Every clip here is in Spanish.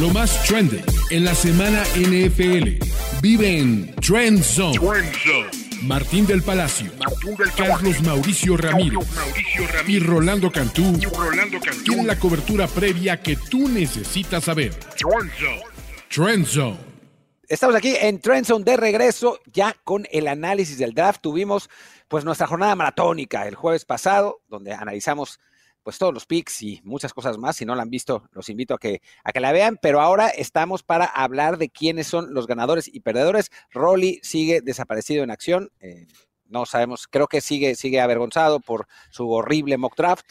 Lo más trending en la semana NFL. Vive en Trend Zone. Martín del Palacio, Carlos Mauricio Ramírez, y Rolando Cantú, tienen la cobertura previa que tú necesitas saber. Trend Zone. Estamos aquí en Trend Zone de regreso ya con el análisis del draft. Tuvimos pues nuestra jornada maratónica el jueves pasado, donde analizamos pues todos los picks y muchas cosas más. Si no la han visto, los invito a que, a que la vean. Pero ahora estamos para hablar de quiénes son los ganadores y perdedores. Rolly sigue desaparecido en acción. Eh, no sabemos, creo que sigue, sigue avergonzado por su horrible mock draft.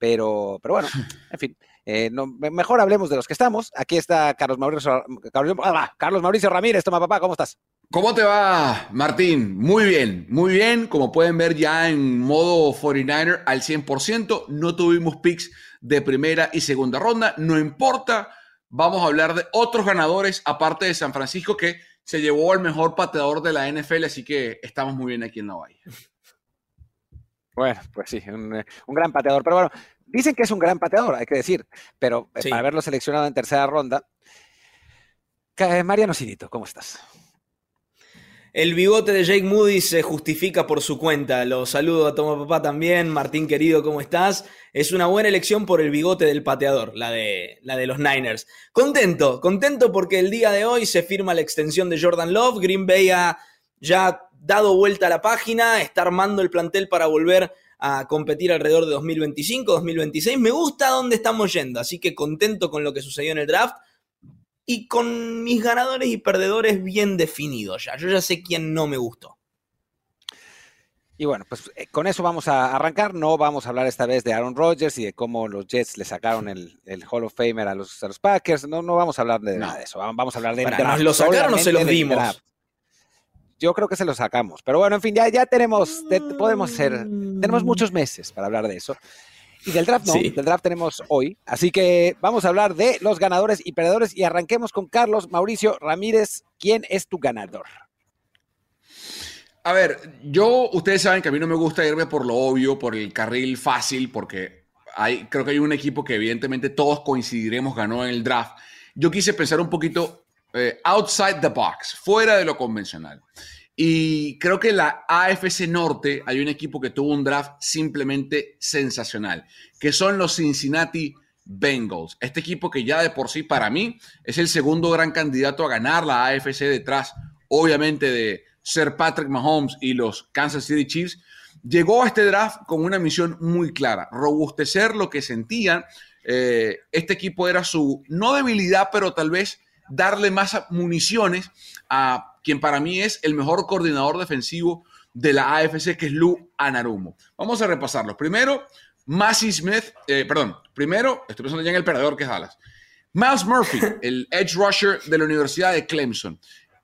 Pero, pero bueno, en fin. Eh, no, mejor hablemos de los que estamos. Aquí está Carlos Mauricio, Carlos, ah, Carlos Mauricio Ramírez. Toma, papá, ¿cómo estás? ¿Cómo te va, Martín? Muy bien, muy bien. Como pueden ver ya en modo 49er al 100%, no tuvimos picks de primera y segunda ronda. No importa, vamos a hablar de otros ganadores aparte de San Francisco que se llevó al mejor pateador de la NFL, así que estamos muy bien aquí en la Bahía. Bueno, pues sí, un, un gran pateador. Pero bueno, Dicen que es un gran pateador, hay que decir, pero eh, para haberlo seleccionado en tercera ronda. Mariano Sidito, ¿cómo estás? El bigote de Jake Moody se justifica por su cuenta. Lo saludo a Toma Papá también. Martín querido, ¿cómo estás? Es una buena elección por el bigote del pateador, la de, la de los Niners. Contento, contento porque el día de hoy se firma la extensión de Jordan Love. Green Bay ha ya dado vuelta a la página, está armando el plantel para volver a competir alrededor de 2025, 2026. Me gusta dónde estamos yendo, así que contento con lo que sucedió en el draft y con mis ganadores y perdedores bien definidos ya. Yo ya sé quién no me gustó. Y bueno, pues eh, con eso vamos a arrancar. No vamos a hablar esta vez de Aaron Rodgers y de cómo los Jets le sacaron el, Hall of Famer a los, los, Packers. No, no vamos a hablar de nada de eso. Vamos a hablar de... ¿Nos lo sacaron o se los dimos? yo creo que se lo sacamos. Pero bueno, en fin, ya, ya tenemos, podemos ser, tenemos muchos meses para hablar de eso. Y del draft no, del draft tenemos hoy. Así que vamos a hablar de los ganadores y perdedores y arranquemos con Carlos Mauricio Ramírez. ¿Quién es tu ganador? A ver, yo, ustedes saben que a mí no me gusta irme por lo obvio, por el carril fácil, porque hay, creo que hay un equipo que evidentemente todos coincidiremos ganó en el draft. Yo quise pensar un poquito eh, outside the box, fuera de lo convencional. Y creo que la AFC Norte hay un equipo que tuvo un draft simplemente sensacional, que son los Cincinnati Bengals. Este equipo que ya de por sí para mí es el segundo gran candidato a ganar la AFC detrás, obviamente, de Sir Patrick Mahomes y los Kansas City Chiefs, llegó a este draft con una misión muy clara, robustecer lo que sentían. Eh, este equipo era su, no debilidad, pero tal vez darle más municiones a quien para mí es el mejor coordinador defensivo de la AFC, que es Lou Anarumo. Vamos a repasarlos. Primero, Massey Smith, eh, perdón, primero, estoy pensando ya en el perdedor que es Dallas. Miles Murphy, el edge rusher de la Universidad de Clemson.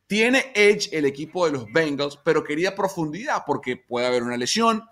Tiene edge el equipo de los Bengals, pero quería profundidad porque puede haber una lesión,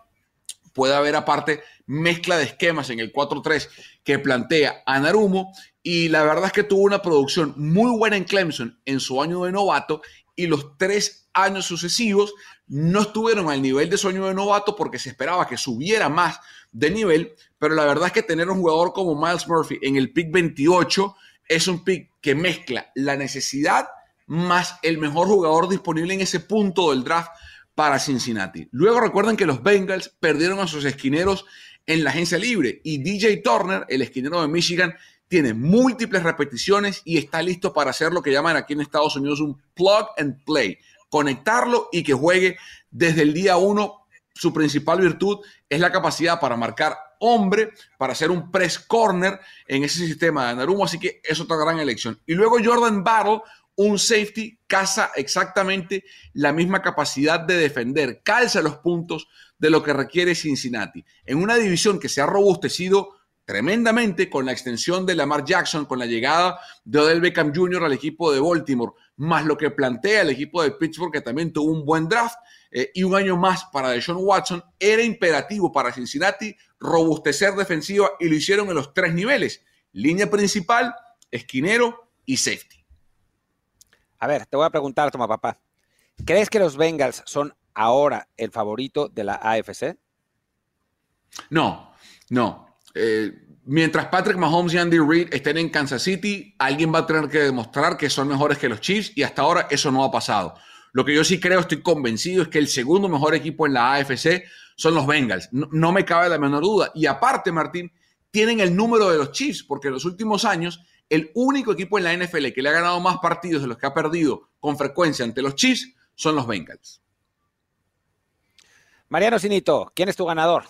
puede haber aparte mezcla de esquemas en el 4-3 que plantea Anarumo y la verdad es que tuvo una producción muy buena en Clemson en su año de novato y los tres años sucesivos no estuvieron al nivel de su año de novato porque se esperaba que subiera más de nivel, pero la verdad es que tener un jugador como Miles Murphy en el pick 28 es un pick que mezcla la necesidad más el mejor jugador disponible en ese punto del draft para Cincinnati. Luego recuerden que los Bengals perdieron a sus esquineros en la agencia libre y DJ Turner, el esquinero de Michigan, tiene múltiples repeticiones y está listo para hacer lo que llaman aquí en Estados Unidos un plug and play, conectarlo y que juegue desde el día uno. Su principal virtud es la capacidad para marcar hombre, para hacer un press corner en ese sistema de Narumo, así que es otra gran elección. Y luego Jordan Battle, un safety, casa exactamente la misma capacidad de defender, calza los puntos de lo que requiere Cincinnati. En una división que se ha robustecido tremendamente con la extensión de Lamar Jackson, con la llegada de Odell Beckham Jr. al equipo de Baltimore, más lo que plantea el equipo de Pittsburgh, que también tuvo un buen draft, eh, y un año más para Deshaun Watson, era imperativo para Cincinnati robustecer defensiva y lo hicieron en los tres niveles, línea principal, esquinero y safety. A ver, te voy a preguntar, toma papá, ¿crees que los Bengals son ahora el favorito de la AFC? No, no. Eh, mientras Patrick Mahomes y Andy Reid estén en Kansas City, alguien va a tener que demostrar que son mejores que los Chiefs y hasta ahora eso no ha pasado. Lo que yo sí creo, estoy convencido, es que el segundo mejor equipo en la AFC son los Bengals. No, me cabe la menor duda. Y aparte, Martín, tienen el número de los Chiefs, porque en los últimos años el único equipo en la NFL que le ha ganado más partidos de los que ha perdido con frecuencia ante los Chiefs son los Bengals. Mariano Sinito, ¿quién es tu ganador?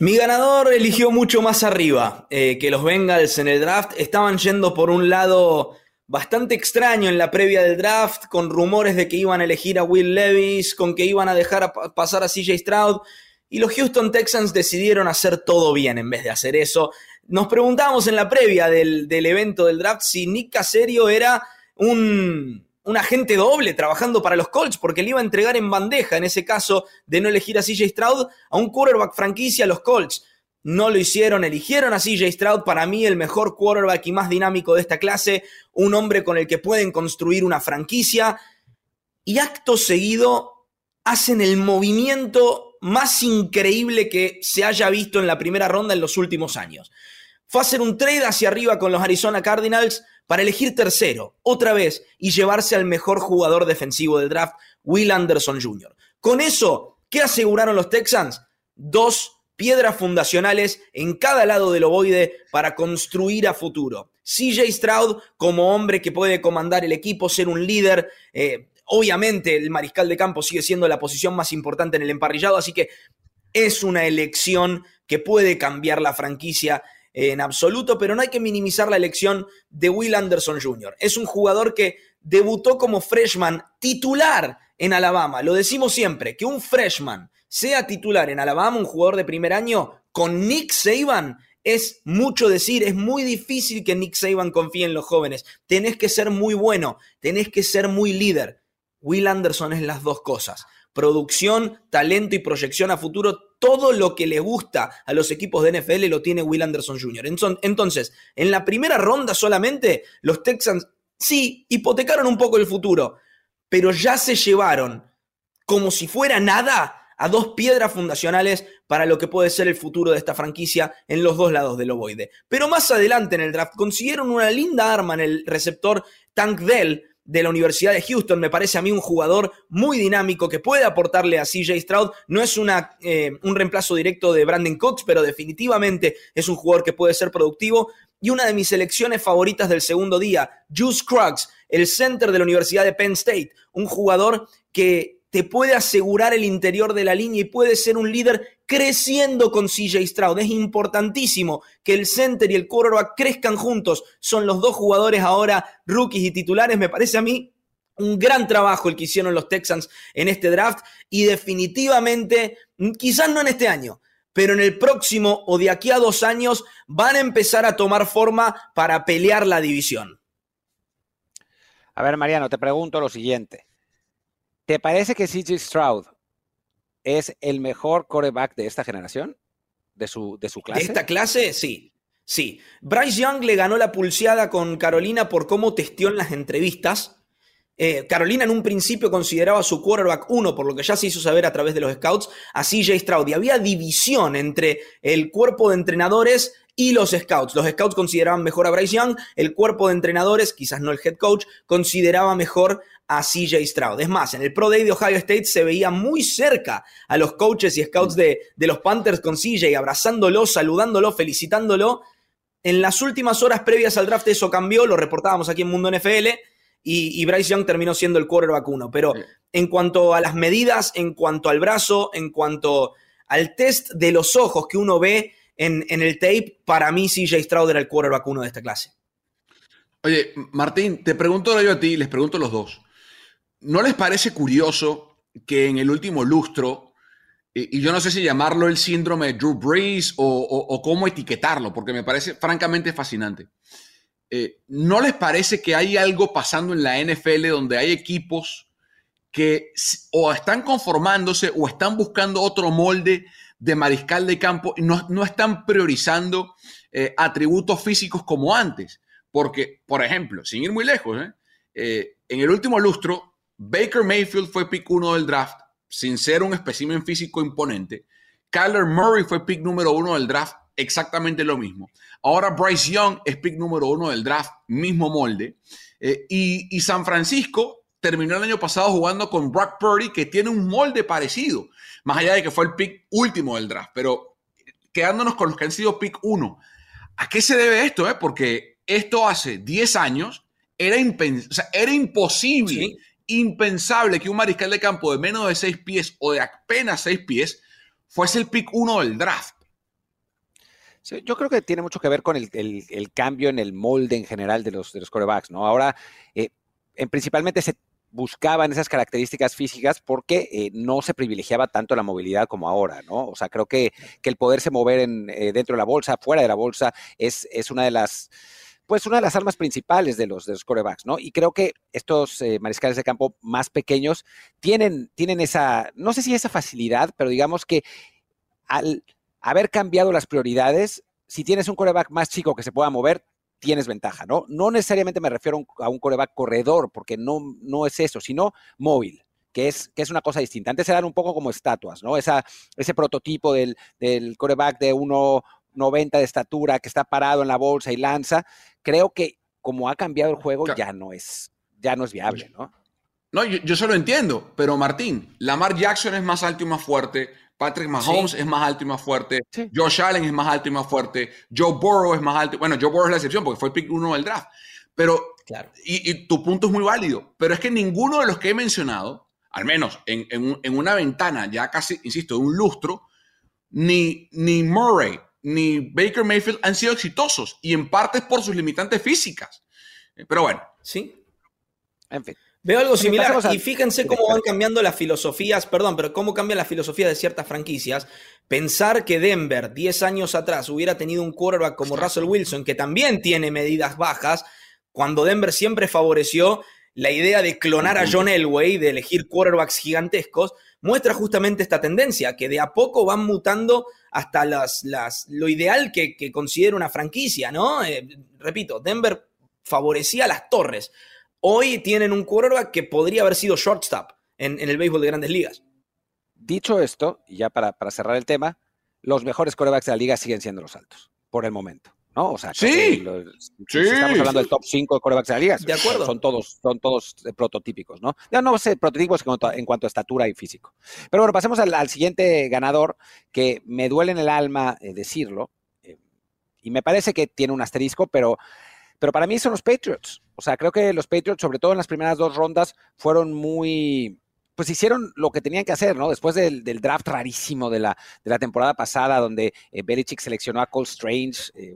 Mi ganador eligió mucho más arriba eh, que los Bengals en el draft. Estaban yendo por un lado bastante extraño en la previa del draft, con rumores de que iban a elegir a Will Levis, con que iban a dejar pasar a CJ Stroud. Y los Houston Texans decidieron hacer todo bien en vez de hacer eso. Nos preguntábamos en la previa del, del evento del draft si Nick Caserio era un, un agente doble trabajando para los Colts porque le iba a entregar en bandeja, en ese caso de no elegir a CJ Stroud, a un quarterback franquicia a los Colts. No lo hicieron, eligieron a CJ Stroud, para mí el mejor quarterback y más dinámico de esta clase, un hombre con el que pueden construir una franquicia. Y acto seguido hacen el movimiento más increíble que se haya visto en la primera ronda en los últimos años. Fue a hacer un trade hacia arriba con los Arizona Cardinals para elegir tercero, otra vez, y llevarse al mejor jugador defensivo del draft, Will Anderson Jr. Con eso, ¿qué aseguraron los Texans? Dos piedras fundacionales en cada lado del ovoide para construir a futuro. CJ Stroud como hombre que puede comandar el equipo, ser un líder. Eh, obviamente el mariscal de campo sigue siendo la posición más importante en el emparrillado, así que es una elección que puede cambiar la franquicia en absoluto, pero no hay que minimizar la elección de Will Anderson Jr. Es un jugador que debutó como freshman titular en Alabama. Lo decimos siempre, que un freshman sea titular en Alabama, un jugador de primer año, con Nick Saban, es mucho decir, es muy difícil que Nick Saban confíe en los jóvenes. Tenés que ser muy bueno, tenés que ser muy líder. Will Anderson es las dos cosas. Producción, talento y proyección a futuro todo lo que le gusta a los equipos de NFL lo tiene Will Anderson Jr. Entonces, en la primera ronda solamente, los Texans sí hipotecaron un poco el futuro, pero ya se llevaron como si fuera nada a dos piedras fundacionales para lo que puede ser el futuro de esta franquicia en los dos lados del ovoide. Pero más adelante en el draft consiguieron una linda arma en el receptor Tank Dell, de la Universidad de Houston. Me parece a mí un jugador muy dinámico que puede aportarle a CJ Stroud. No es una, eh, un reemplazo directo de Brandon Cox, pero definitivamente es un jugador que puede ser productivo. Y una de mis selecciones favoritas del segundo día, Juice Cruggs, el center de la Universidad de Penn State. Un jugador que te puede asegurar el interior de la línea y puede ser un líder creciendo con CJ Stroud. Es importantísimo que el center y el quarterback crezcan juntos. Son los dos jugadores ahora rookies y titulares. Me parece a mí un gran trabajo el que hicieron los Texans en este draft y definitivamente, quizás no en este año, pero en el próximo o de aquí a dos años van a empezar a tomar forma para pelear la división. A ver, Mariano, te pregunto lo siguiente. ¿Te parece que CJ Stroud es el mejor coreback de esta generación? ¿De su, de su clase? ¿De esta clase? Sí. Sí. Bryce Young le ganó la pulseada con Carolina por cómo testió en las entrevistas. Eh, Carolina en un principio consideraba su quarterback uno, por lo que ya se hizo saber a través de los scouts, a CJ Stroud. Y había división entre el cuerpo de entrenadores y los scouts. Los scouts consideraban mejor a Bryce Young, el cuerpo de entrenadores, quizás no el head coach, consideraba mejor a CJ Stroud. Es más, en el Pro Day de Ohio State se veía muy cerca a los coaches y scouts de, de los Panthers con CJ, abrazándolo, saludándolo, felicitándolo. En las últimas horas previas al draft eso cambió, lo reportábamos aquí en Mundo NFL, y, Bryce Young terminó siendo el quarterback uno. Pero en cuanto a las medidas, en cuanto al brazo, en cuanto al test de los ojos que uno ve en, el tape, para mí CJ Stroud era el quarterback uno de esta clase. Oye, Martín, te pregunto yo a ti, les pregunto a los dos. ¿No les parece curioso que en el último lustro, y yo no sé si llamarlo el síndrome de Drew Brees o, cómo etiquetarlo, porque me parece francamente fascinante. Eh, ¿No les parece que hay algo pasando en la NFL donde hay equipos que o están conformándose o están buscando otro molde de mariscal de campo y no, están priorizando eh, atributos físicos como antes? Porque, por ejemplo, sin ir muy lejos, ¿eh? en el último lustro, Baker Mayfield fue pick uno del draft sin ser un espécimen físico imponente. Kyler Murray fue pick número uno del draft, exactamente lo mismo. Ahora Bryce Young es pick número uno del draft, mismo molde. Eh, y, y, San Francisco terminó el año pasado jugando con Brock Purdy, que tiene un molde parecido, más allá de que fue el pick último del draft. Pero quedándonos con los que han sido pick uno, ¿a qué se debe esto? Eh? Porque esto hace 10 años era, era imposible, impensable que un mariscal de campo de menos de 6 pies o de apenas 6 pies fuese el pick uno del draft. yo creo que tiene mucho que ver con el, cambio en el molde en general de los, de los corebacks, ¿no? Ahora, eh, principalmente se buscaban esas características físicas porque eh, no se privilegiaba tanto la movilidad como ahora, ¿no? O sea, creo que, que el poderse mover en, eh, dentro de la bolsa, fuera de la bolsa, es, es una de las pues una de las armas principales de los, de los corebacks, ¿no? Y creo que estos eh, mariscales de campo más pequeños tienen, tienen esa, no sé si esa facilidad, pero digamos que al haber cambiado las prioridades, si tienes un coreback más chico que se pueda mover, tienes ventaja, ¿no? No necesariamente me refiero a un coreback corredor, porque no, no es eso, sino móvil. Que es, que es una cosa distinta. Antes eran un poco como estatuas, ¿no? Esa, ese prototipo del, del coreback de 1,90 de estatura que está parado en la bolsa y lanza. Creo que como ha cambiado el juego, ya no es, ya no es viable, ¿no? No, yo, yo se lo entiendo, pero Martín, Lamar Jackson es más alto y más fuerte, Patrick Mahomes es más alto y más fuerte. Josh Allen es más alto y más fuerte. Joe Burrow es más alto. Bueno, Joe Burrow es la excepción porque fue el pick uno del draft. Pero, claro. y, tu punto es muy válido. Pero es que ninguno de los que he mencionado, al menos en, en, una ventana ya casi, insisto, de un lustro, ni, ni Murray ni Baker Mayfield han sido exitosos. Y en parte es por sus limitantes físicas. Pero bueno. Sí. En fin. Veo algo similar y fíjense cómo van cambiando las filosofías, perdón, pero cómo cambia la filosofía de ciertas franquicias. Pensar que Denver 10 años atrás hubiera tenido un quarterback como Russell Wilson, que también tiene medidas bajas, cuando Denver siempre favoreció la idea de clonar a John Elway, de elegir quarterbacks gigantescos, muestra justamente esta tendencia, que de a poco van mutando hasta las, las, lo ideal que, que considera una franquicia, ¿no? Eh, repito, Denver favorecía a las torres. Hoy tienen un quarterback que podría haber sido shortstop en, el béisbol de grandes ligas. Dicho esto, y ya para, cerrar el tema, los mejores quarterbacks de la liga siguen siendo los altos, por el momento. ¿no? O sea, sí, si estamos hablando del top 5 de quarterbacks de la liga, de acuerdo. son todos, son todos eh, prototípicos, ¿no? Ya no sé, prototipos en cuanto, a estatura y físico. Pero bueno, pasemos al, siguiente ganador, que me duele en el alma eh, decirlo, eh, y me parece que tiene un asterisco, pero pero para mí son los Patriots. O sea, creo que los Patriots, sobre todo en las primeras dos rondas, fueron muy, pues hicieron lo que tenían que hacer, ¿no? Después del, draft rarísimo de la, de la, temporada pasada, donde eh, Belichick seleccionó a Cole Strange, eh,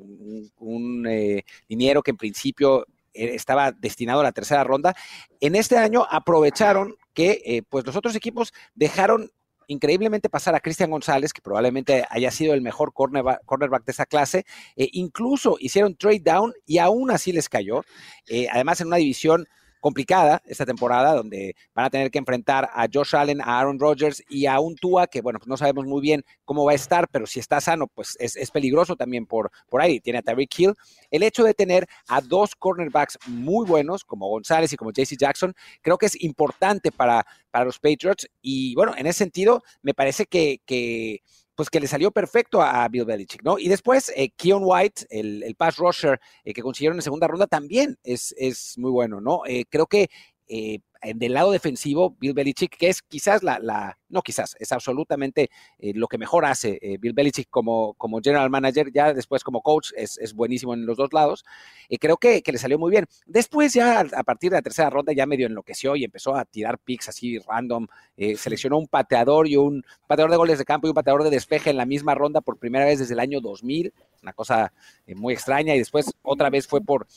un, eh, dinero que en principio estaba destinado a la tercera ronda. En este año aprovecharon que pues los otros equipos dejaron increíblemente pasar a Cristian González, que probablemente haya sido el mejor cornerback, de esa clase. Eh, incluso hicieron trade down y aún así les cayó. Eh, además, en una división complicada esta temporada, donde van a tener que enfrentar a Josh Allen, a Aaron Rodgers y a un Tua que, bueno, pues no sabemos muy bien cómo va a estar, pero si está sano, pues es, peligroso también por, por ahí. Tiene a Tyreek Hill. El hecho de tener a dos cornerbacks muy buenos, como González y como JC Jackson, creo que es importante para, para los Patriots. Y bueno, en ese sentido, me parece que, que pues que le salió perfecto a, Bill Belichick, ¿no? Y después, eh, Keon White, el, el pass rusher eh, que consiguieron en segunda ronda, también es, es muy bueno, ¿no? Eh, creo que eh, del lado defensivo, Bill Belichick, que es quizás la, la no quizás, es absolutamente eh, lo que mejor hace eh, Bill Belichick como, como general manager, ya después como coach, es, es buenísimo en los dos lados, y creo que, que, le salió muy bien. Después ya a partir de la tercera ronda ya medio enloqueció y empezó a tirar picks así random, seleccionó un pateador y un pateador de goles de campo y un pateador de despeje en la misma ronda por primera vez desde el año 2000, una cosa muy extraña, y después otra vez fue por,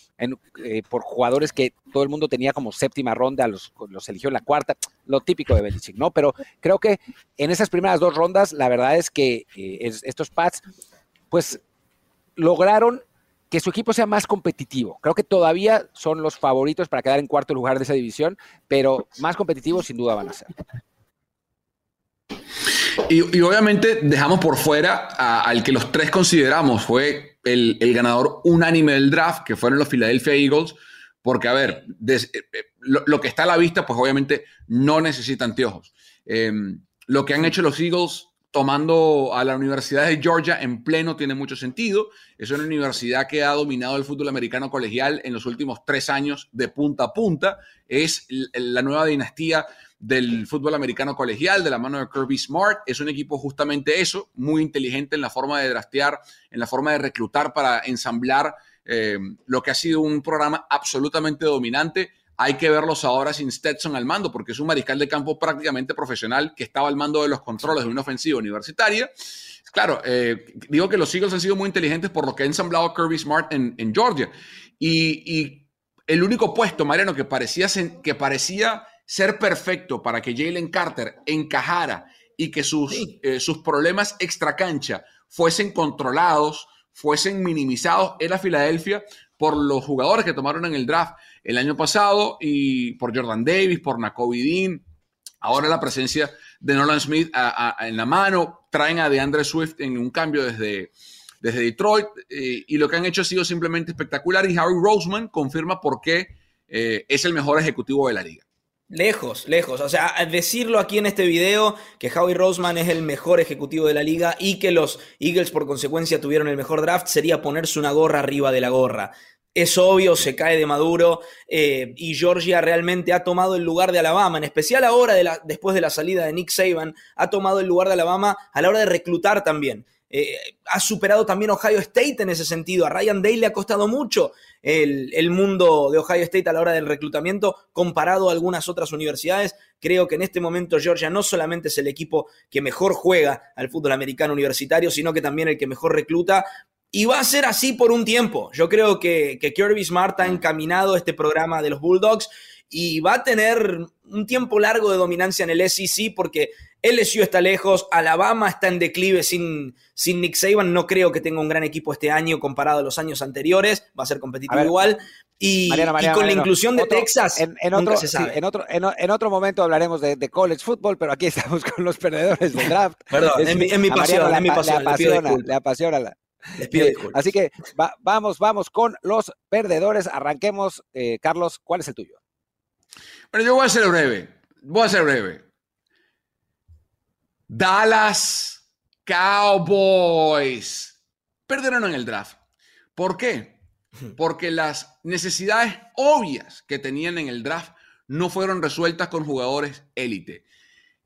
por jugadores que todo el mundo tenía como séptima ronda, los, los eligió en la cuarta, lo típico de Belichick, ¿no? Pero creo que en esas primeras dos rondas, la verdad es que eh, estos Pats, pues lograron que su equipo sea más competitivo. Creo que todavía son los favoritos para quedar en cuarto lugar de esa división, pero más competitivos sin duda van a ser. Y, obviamente dejamos por fuera al que los tres consideramos fue el, el, ganador unánime del draft, que fueron los Philadelphia Eagles, porque, a ver, eh, eh, lo, que está a la vista, pues obviamente no necesita anteojos. Em, lo que han hecho los Eagles, tomando a la Universidad de Georgia en pleno tiene mucho sentido. Es una universidad que ha dominado el fútbol americano colegial en los últimos tres años de punta a punta. Es la nueva dinastía del fútbol americano colegial de la mano de Kirby Smart. Es un equipo justamente eso, muy inteligente en la forma de draftear, en la forma de reclutar para ensamblar eh, lo que ha sido un programa absolutamente dominante hay que verlos ahora sin Stetson al mando, porque es un mariscal de campo prácticamente profesional que estaba al mando de los controles de una ofensiva universitaria. Claro, eh, digo que los Eagles han sido muy inteligentes por lo que ha ensamblado Kirby Smart en, Georgia. Y, el único puesto, Mariano, que parecía, que parecía ser perfecto para que Jalen Carter encajara y que sus, eh, sus problemas extracancha fuesen controlados, fuesen minimizados, era Filadelfia por los jugadores que tomaron en el draft el año pasado y por Jordan Davis, por Nakobe Dean. Ahora la presencia de Nolan Smith en la mano. Traen a DeAndre Swift en un cambio desde, desde Detroit. Eh, y lo que han hecho ha sido simplemente espectacular. Y Harry Roseman confirma por qué eh, es el mejor ejecutivo de la liga. Lejos, lejos. O sea, decirlo aquí en este video que Howie Roseman es el mejor ejecutivo de la liga y que los Eagles por consecuencia tuvieron el mejor draft sería ponerse una gorra arriba de la gorra es obvio, se cae de Maduro eh, y Georgia realmente ha tomado el lugar de Alabama, en especial ahora, después de la salida de Nick Saban, ha tomado el lugar de Alabama a la hora de reclutar también. Eh, ha superado también Ohio State en ese sentido. A Ryan Day le ha costado mucho el, el, mundo de Ohio State a la hora del reclutamiento comparado a algunas otras universidades. Creo que en este momento Georgia no solamente es el equipo que mejor juega al fútbol americano universitario, sino que también el que mejor recluta. Y va a ser así por un tiempo. Yo creo que, Kirby Smart ha encaminado este programa de los Bulldogs y va a tener un tiempo largo de dominancia en el SEC porque LSU está lejos, Alabama está en declive sin, sin Nick Saban, no creo que tenga un gran equipo este año comparado a los años anteriores, va a ser competitivo igual. Y, con la inclusión de Texas, en, otro, en, otro, en, otro momento hablaremos de, college football, pero aquí estamos con los perdedores del draft. Perdón, es, mi, pasión, es mi pasión. Le apasiona, le apasiona la, Así que vamos, vamos con los perdedores. Arranquemos. Eh, Carlos, ¿cuál es el tuyo? Bueno, yo voy a ser breve. Voy a ser breve. Dallas Cowboys perdieron en el draft. ¿Por qué? Porque las necesidades obvias que tenían en el draft no fueron resueltas con jugadores élite.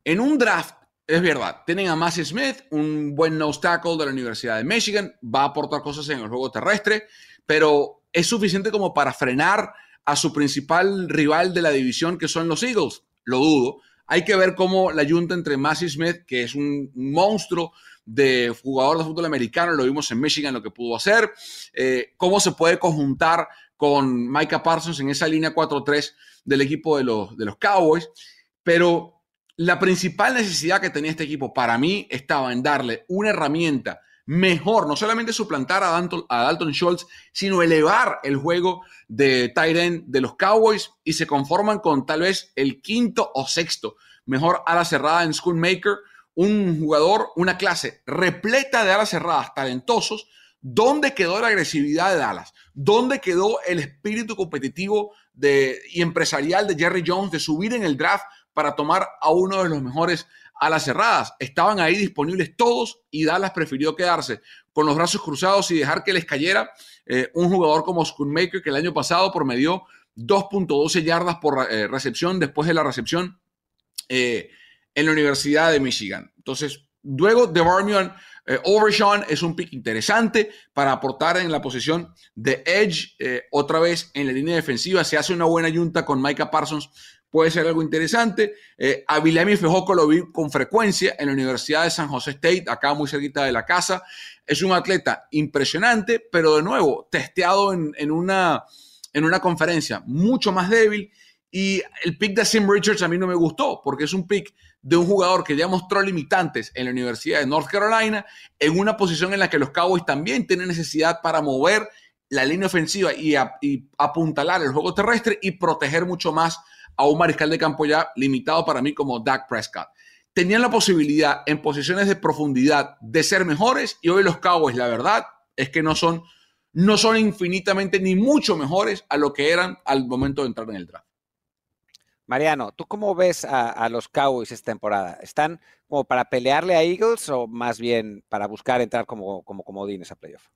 En un draft es verdad, tienen a Massey Smith, un buen nose tackle de la Universidad de Michigan, va a aportar cosas en el juego terrestre, pero es suficiente como para frenar a su principal rival de la división, que son los Eagles. Lo dudo. Hay que ver cómo la junta entre Massey Smith, que es un monstruo de jugador de fútbol americano, lo vimos en Michigan, lo que pudo hacer, eh, cómo se puede conjuntar con Micah Parsons en esa línea 4-3 del equipo de los, de los Cowboys. Pero la principal necesidad que tenía este equipo para mí estaba en darle una herramienta mejor, no solamente suplantar a Dalton, a Dalton Schultz, sino elevar el juego de tight de los Cowboys y se conforman con tal vez el quinto o sexto mejor ala cerrada en Schoolmaker, un jugador, una clase repleta de alas cerradas talentosos. ¿Dónde quedó la agresividad de Dallas? ¿Dónde quedó el espíritu competitivo de, y empresarial de Jerry Jones de subir en el draft para tomar a uno de los mejores a las cerradas. Estaban ahí disponibles todos y Dallas prefirió quedarse con los brazos cruzados y dejar que les cayera eh, un jugador como Schoonmaker que el año pasado promedió 2.12 yardas por eh, recepción después de la recepción eh, en la Universidad de Michigan. Entonces, luego de Barmion, Overshawn es un pick interesante para aportar en la posición de Edge otra vez en la línea defensiva. Se hace una buena yunta con Micah Parsons puede ser algo interesante. Eh, a Vilemi Fejoco lo vi con frecuencia en la Universidad de San José State, acá muy cerquita de la casa. Es un atleta impresionante, pero de nuevo, testeado en, una, en una conferencia mucho más débil. Y el pick de Sim Richards a mí no me gustó, porque es un pick de un jugador que ya mostró limitantes en la Universidad de North Carolina, en una posición en la que los Cowboys también tienen necesidad para mover la línea ofensiva y, apuntalar el juego terrestre y proteger mucho más a un mariscal de campo ya limitado para mí como Dak Prescott. Tenían la posibilidad en posiciones de profundidad de ser mejores y hoy los Cowboys, la verdad, es que no son, no son infinitamente ni mucho mejores a lo que eran al momento de entrar en el draft. Mariano, ¿tú cómo ves a, los Cowboys esta temporada? ¿Están como para pelearle a Eagles o más bien para buscar entrar como, como comodines a playoff?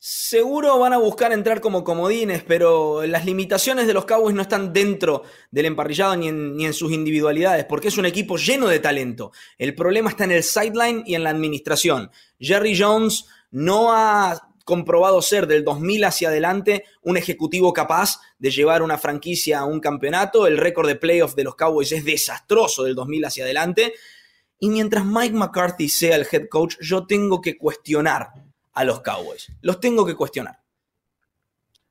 Seguro van a buscar entrar como comodines, pero las limitaciones de los Cowboys no están dentro del emparrillado ni en, sus individualidades, porque es un equipo lleno de talento. El problema está en el sideline y en la administración. Jerry Jones no ha comprobado ser del 2000 hacia adelante un ejecutivo capaz de llevar una franquicia a un campeonato. El récord de playoff de los Cowboys es desastroso del 2000 hacia adelante. Y mientras Mike McCarthy sea el head coach, yo tengo que cuestionar a los Cowboys. Los tengo que cuestionar.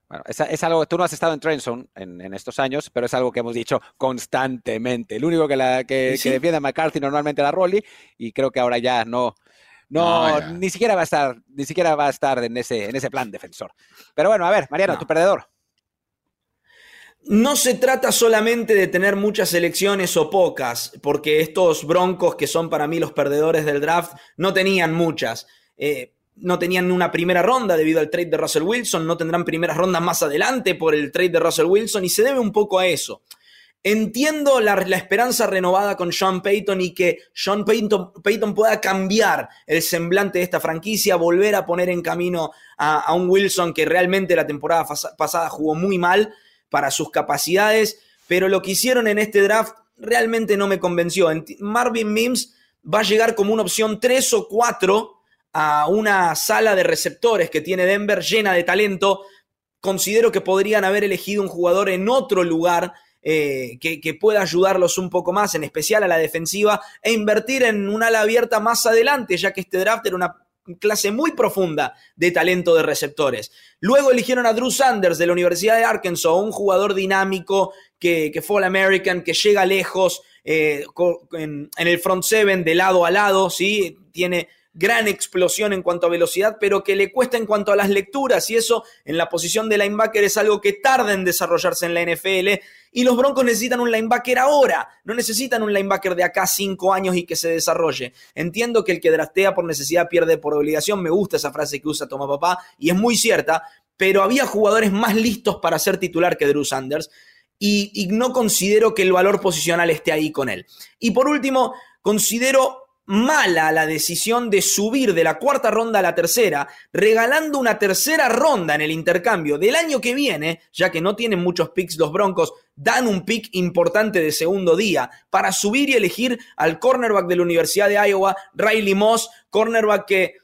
Bueno, es, algo que tú no has estado en Trenson en, estos años, pero es algo que hemos dicho constantemente. El único que, la, que, defiende a McCarthy normalmente era Rolly, y creo que ahora ya no, no, ni siquiera va a estar, ni siquiera va a estar en ese, en ese plan defensor. Pero bueno, a ver, Mariano, tu perdedor. No se trata solamente de tener muchas elecciones o pocas, porque estos broncos que son para mí los perdedores del draft no tenían muchas. Eh, no tenían una primera ronda debido al trade de Russell Wilson, no tendrán primeras rondas más adelante por el trade de Russell Wilson y se debe un poco a eso. Entiendo la, esperanza renovada con Sean Payton y que Sean Payton, pueda cambiar el semblante de esta franquicia, volver a poner en camino a, a un Wilson que realmente la temporada pasada jugó muy mal para sus capacidades, pero lo que hicieron en este draft realmente no me convenció. Marvin Mims va a llegar como una opción 3 o 4 a una sala de receptores que tiene Denver llena de talento, considero que podrían haber elegido un jugador en otro lugar eh, que, que, pueda ayudarlos un poco más, en especial a la defensiva, e invertir en un ala abierta más adelante, ya que este draft era una clase muy profunda de talento de receptores. Luego eligieron a Drew Sanders de la Universidad de Arkansas, un jugador dinámico que, que fue All American, que llega lejos eh, en, el front seven de lado a lado, ¿sí? Tiene gran explosión en cuanto a velocidad, pero que le cuesta en cuanto a las lecturas y eso en la posición de linebacker es algo que tarda en desarrollarse en la NFL y los Broncos necesitan un linebacker ahora, no necesitan un linebacker de acá cinco años y que se desarrolle. Entiendo que el que draftea por necesidad pierde por obligación, me gusta esa frase que usa Toma Papá y es muy cierta, pero había jugadores más listos para ser titular que Drew Sanders. Y no considero que el valor posicional esté ahí con él. Y por último, considero mala la decisión de subir de la cuarta ronda a la tercera, regalando una tercera ronda en el intercambio del año que viene, ya que no tienen muchos picks los Broncos, dan un pick importante de segundo día para subir y elegir al cornerback de la Universidad de Iowa, Riley Moss, cornerback que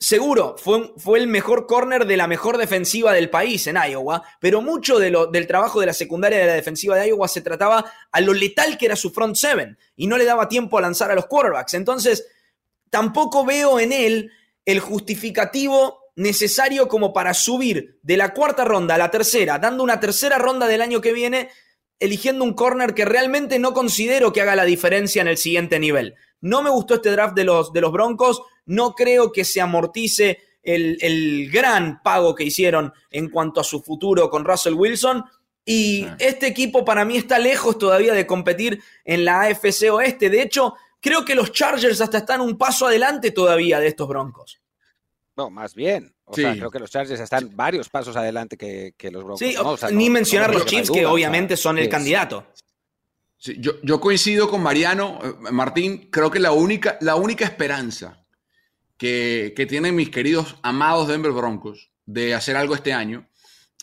Seguro, fue, fue, el mejor corner de la mejor defensiva del país en Iowa, pero mucho de lo, del trabajo de la secundaria de la defensiva de Iowa se trataba a lo letal que era su front seven y no le daba tiempo a lanzar a los quarterbacks. Entonces, tampoco veo en él el justificativo necesario como para subir de la cuarta ronda a la tercera, dando una tercera ronda del año que viene, eligiendo un corner que realmente no considero que haga la diferencia en el siguiente nivel. No me gustó este draft de los, de los Broncos. No creo que se amortice el, gran pago que hicieron en cuanto a su futuro con Russell Wilson. Y este equipo para mí está lejos todavía de competir en la AFC Oeste. De hecho, creo que los Chargers hasta están un paso adelante todavía de estos Broncos. No, más bien. O sea, creo que los Chargers están varios pasos adelante que, los Broncos. Sí, ni mencionar los Chiefs, que obviamente son el candidato yo, coincido con Mariano, eh, Martín, creo que la única, la única esperanza que, tienen mis queridos amados Denver Broncos de hacer algo este año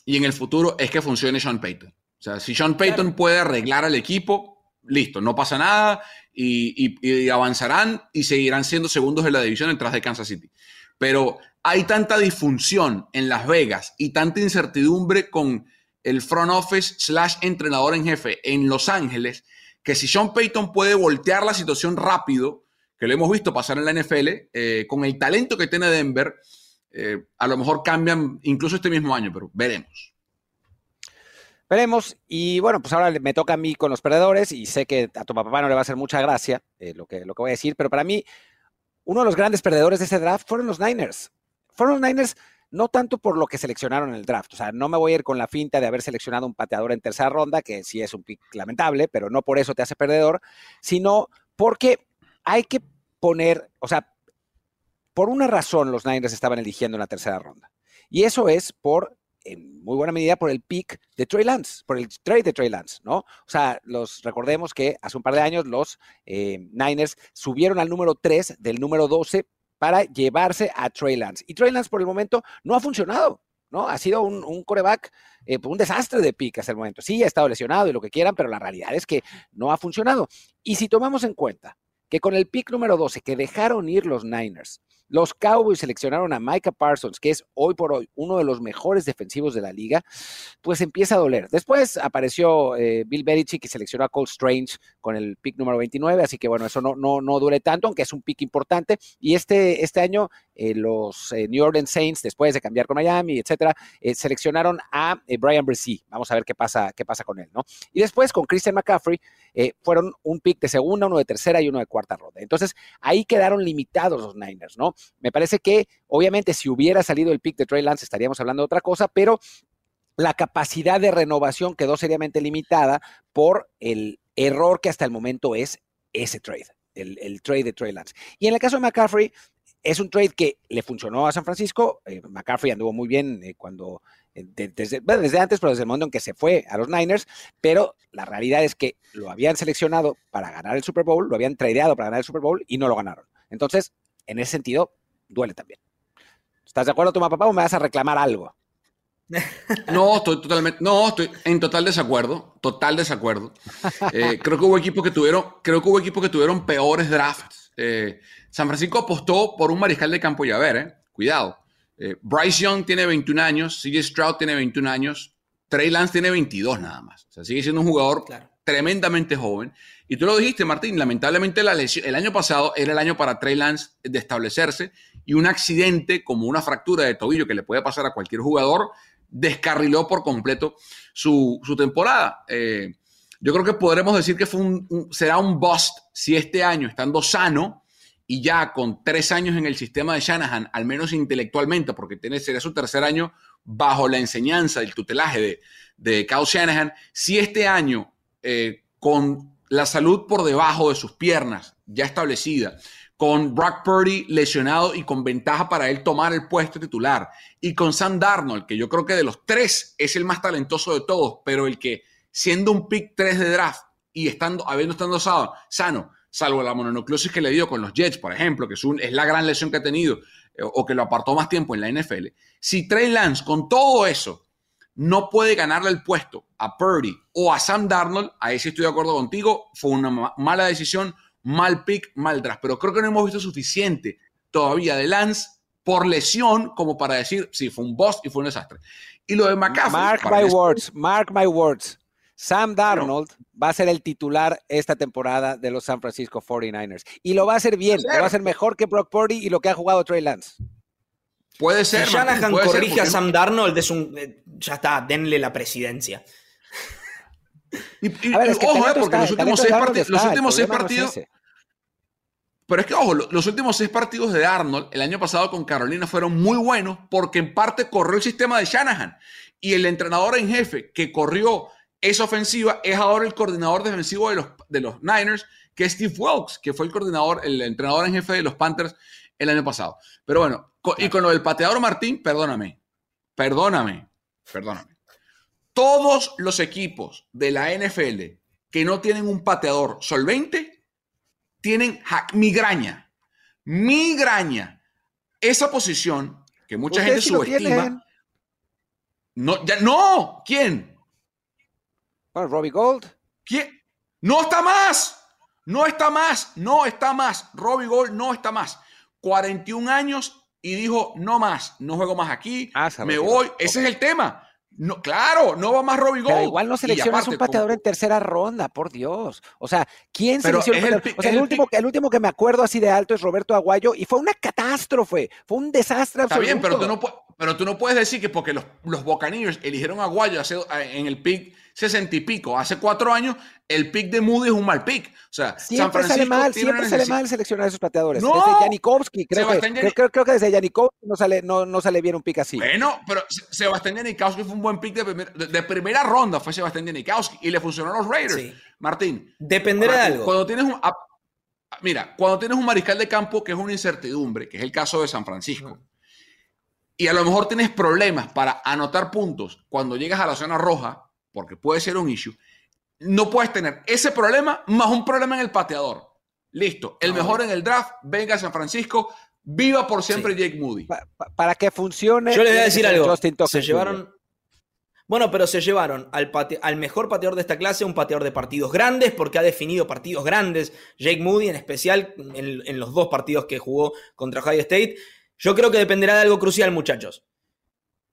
y en el futuro es que funcione Sean Payton. O sea, si Sean Payton puede arreglar al equipo, listo, no pasa nada y, y, avanzarán y seguirán siendo segundos de la división detrás de Kansas City. Pero hay tanta disfunción en Las Vegas y tanta incertidumbre con el front office slash entrenador en jefe en Los Ángeles, que si Sean Payton puede voltear la situación rápido, que lo hemos visto pasar en la NFL, eh, con el talento que tiene Denver, eh, a lo mejor cambian incluso este mismo año, pero veremos. Veremos. Y bueno, pues ahora me toca a mí con los perdedores y sé que a tu papá no le va a hacer mucha gracia eh, lo, que, lo que voy a decir, pero para mí uno de los grandes perdedores de ese draft fueron los Niners. Fueron los Niners no tanto por lo que seleccionaron en el draft, o sea, no me voy a ir con la finta de haber seleccionado un pateador en tercera ronda, que sí es un pick lamentable, pero no por eso te hace perdedor, sino porque hay que poner, o sea, por una razón los Niners estaban eligiendo en la tercera ronda, y eso es por en muy buena medida por el pick de Trey Lance, por el trade de Trey Lance, ¿no? O sea, los recordemos que hace un par de años los eh, Niners subieron al número 3 del número 12 para llevarse a Trey Lance. Y Trey Lance por el momento no ha funcionado, ¿no? Ha sido un, coreback, eh, un desastre de pick hasta el momento. Sí, ha estado lesionado y lo que quieran, pero la realidad es que no ha funcionado. Y si tomamos en cuenta que con el pick número 12 que dejaron ir los Niners, los Cowboys seleccionaron a Micah Parsons, que es hoy por hoy uno de los mejores defensivos de la liga, pues empieza a doler. Después apareció eh, Bill Belichick y seleccionó a Cole Strange con el pick número 29, así que bueno, eso no, no, no duele tanto, aunque es un pick importante. Y este, este año eh, los eh, New Orleans Saints, después de cambiar con Miami, etcétera, seleccionaron a Brian Bresee. Vamos a ver qué pasa, qué pasa con él, ¿no? Y después con Christian McCaffrey fueron un pick de segunda, uno de tercera y uno de cuarta ronda. Entonces ahí quedaron limitados los Niners, ¿no? Me parece que, obviamente, si hubiera salido el pick de Trey Lance, estaríamos hablando de otra cosa, pero la capacidad de renovación quedó seriamente limitada por el error que hasta el momento es ese trade, el, trade de Trey Lance. Y en el caso de McCaffrey, es un trade que le funcionó a San Francisco. Eh, McCaffrey anduvo muy bien eh, cuando, eh, desde, antes, pero desde el momento en que se fue a los Niners, pero la realidad es que lo habían seleccionado para ganar el Super Bowl, lo habían tradeado para ganar el Super Bowl y no lo ganaron. Entonces, en ese sentido, duele también. ¿Estás de acuerdo, tu papá, o me vas a reclamar algo? No, estoy totalmente, no, estoy en total desacuerdo, total desacuerdo. Eh, creo que hubo equipos que tuvieron, creo que hubo equipos que tuvieron peores drafts. Eh, San Francisco apostó por un mariscal de campo y ver, eh, cuidado. Bryce Young tiene 21 años, CJ Stroud tiene 21 años, Trey Lance tiene 22 nada más. O sea, sigue siendo un jugador tremendamente joven. Y tú lo dijiste, Martín, lamentablemente la lesión, el año pasado era el año para Trey Lance de establecerse y un accidente como una fractura de tobillo que le puede pasar a cualquier jugador descarriló por completo su, temporada. Eh, yo creo que podremos decir que fue un, será un bust si este año, estando sano y ya con tres años en el sistema de Shanahan, al menos intelectualmente, porque tiene, será su tercer año bajo la enseñanza, el tutelaje de, de Kyle Shanahan, si este año eh, con la salud por debajo de sus piernas, ya establecida, con Brock Purdy lesionado y con ventaja para él tomar el puesto titular, y con Sam Darnold, que yo creo que de los tres es el más talentoso de todos, pero el que siendo un pick 3 de draft y estando, habiendo estado sano, sano, salvo la mononucleosis que le dio con los Jets, por ejemplo, que es, un, es la gran lesión que ha tenido eh, o que lo apartó más tiempo en la NFL. Si Trey Lance con todo eso no puede ganarle el puesto a Purdy o a Sam Darnold, ahí sí estoy de acuerdo contigo, fue una mala decisión, mal pick, mal draft, pero creo que no hemos visto suficiente todavía de Lance por lesión como para decir, sí, fue un boss y fue un desastre. Y lo de McCaffrey... Mark my words, mark my words. Sam Darnold va a ser el titular esta temporada de los San Francisco 49ers. Y lo va a hacer bien, lo va a hacer mejor que Brock Purdy y lo que ha jugado Trey Lance. Puede ser. Si Shanahan corrige a Sam Darnold, es un, eh, ya está, denle la presidencia. Y, ojo, eh, porque los últimos seis, partidos, los últimos seis partidos. pero es que, ojo, los últimos seis partidos de Arnold el año pasado con Carolina fueron muy buenos porque en parte corrió el sistema de Shanahan. Y el entrenador en jefe que corrió esa ofensiva es ahora el coordinador defensivo de los, de los Niners, que es Steve Wilkes, que fue el coordinador, el entrenador en jefe de los Panthers el año pasado. Pero bueno, y con lo del pateador Martín, perdóname, perdóname, perdóname. Todos los equipos de la NFL que no tienen un pateador solvente tienen migraña. Migraña. Esa posición que mucha gente subestima. No, ya, no, ¿quién? Bueno, Robbie Gold. ¿Quién? No está más. No está más. No está más. Robbie Gold no está más. 41 años y dijo, no más, no juego más aquí, ah, me voy. Ese es el tema. No, claro, no va más Robbie Gold. Pero igual no seleccionas un pateador en tercera ronda, por Dios. O sea, ¿quién selecciona? El, o sea, el, último, el, último, que me acuerdo así de alto es Roberto Aguayo y fue una catástrofe, fue un desastre absoluto. Está bien, pero tú no, pero tú no puedes decir que porque los, los Buccaneers eligieron a Aguayo en el pick 60 y pico. Hace cuatro años, el pick de Moody es un mal pick. O sea, siempre sale mal, siempre sale mal seleccionar esos pateadores. No, desde Janikowski, creo que, creo, que desde Janikowski no sale, no, no sale bien un pick así. Bueno, pero Sebastián Janikowski fue un buen pick de, primera ronda, fue Sebastián Janikowski y le funcionó a los Raiders. Martín. Dependerá de algo. Cuando tienes un. Mira, cuando tienes un mariscal de campo que es una incertidumbre, que es el caso de San Francisco, y a lo mejor tienes problemas para anotar puntos cuando llegas a la zona roja, porque puede ser un issue, no puedes tener ese problema más un problema en el pateador. Listo, el mejor en el draft, venga a San Francisco, viva por siempre Jake Moody. para que funcione. Yo le voy a decir algo. Se llevaron. Bueno, pero se llevaron al, al, mejor pateador de esta clase, un pateador de partidos grandes, porque ha definido partidos grandes. Jake Moody, en especial, en, en los dos partidos que jugó contra Ohio State. Yo creo que dependerá de algo crucial, muchachos.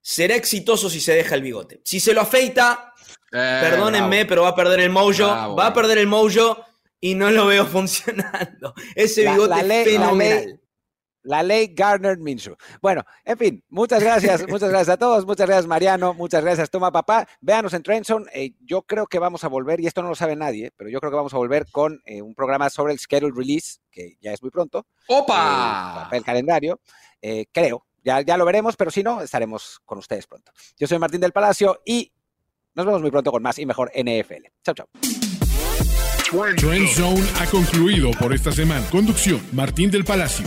Será exitoso si se deja el bigote. Si se lo afeita, eh, perdónenme, pero va a perder el mojo. Va a perder el mojo y no lo veo funcionando. Ese bigote es fenomenal. La ley Garner Minshew. Bueno, en fin, muchas gracias, muchas gracias a todos, muchas gracias Mariano, muchas gracias Toma Papá. Véanos en Trenson, eh, yo creo que vamos a volver, y esto no lo sabe nadie, pero yo creo que vamos a volver con eh, un programa sobre el schedule release, que ya es muy pronto. ¡Opa! el calendario, creo, ya, ya lo veremos, pero si no, estaremos con ustedes pronto. Yo soy Martín del Palacio y nos vemos muy pronto con más y mejor NFL. Chao, chao. Trend Zone ha concluido por esta semana. Conducción: Martín del Palacio,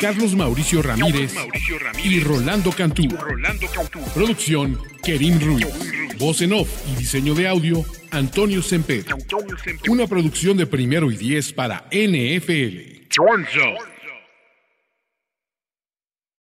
Carlos Mauricio Ramírez, y Rolando Cantú. Producción: Kerim Ruiz. Voz en off y diseño de audio: Antonio Semper. Una producción de primero y diez para NFL. Zone.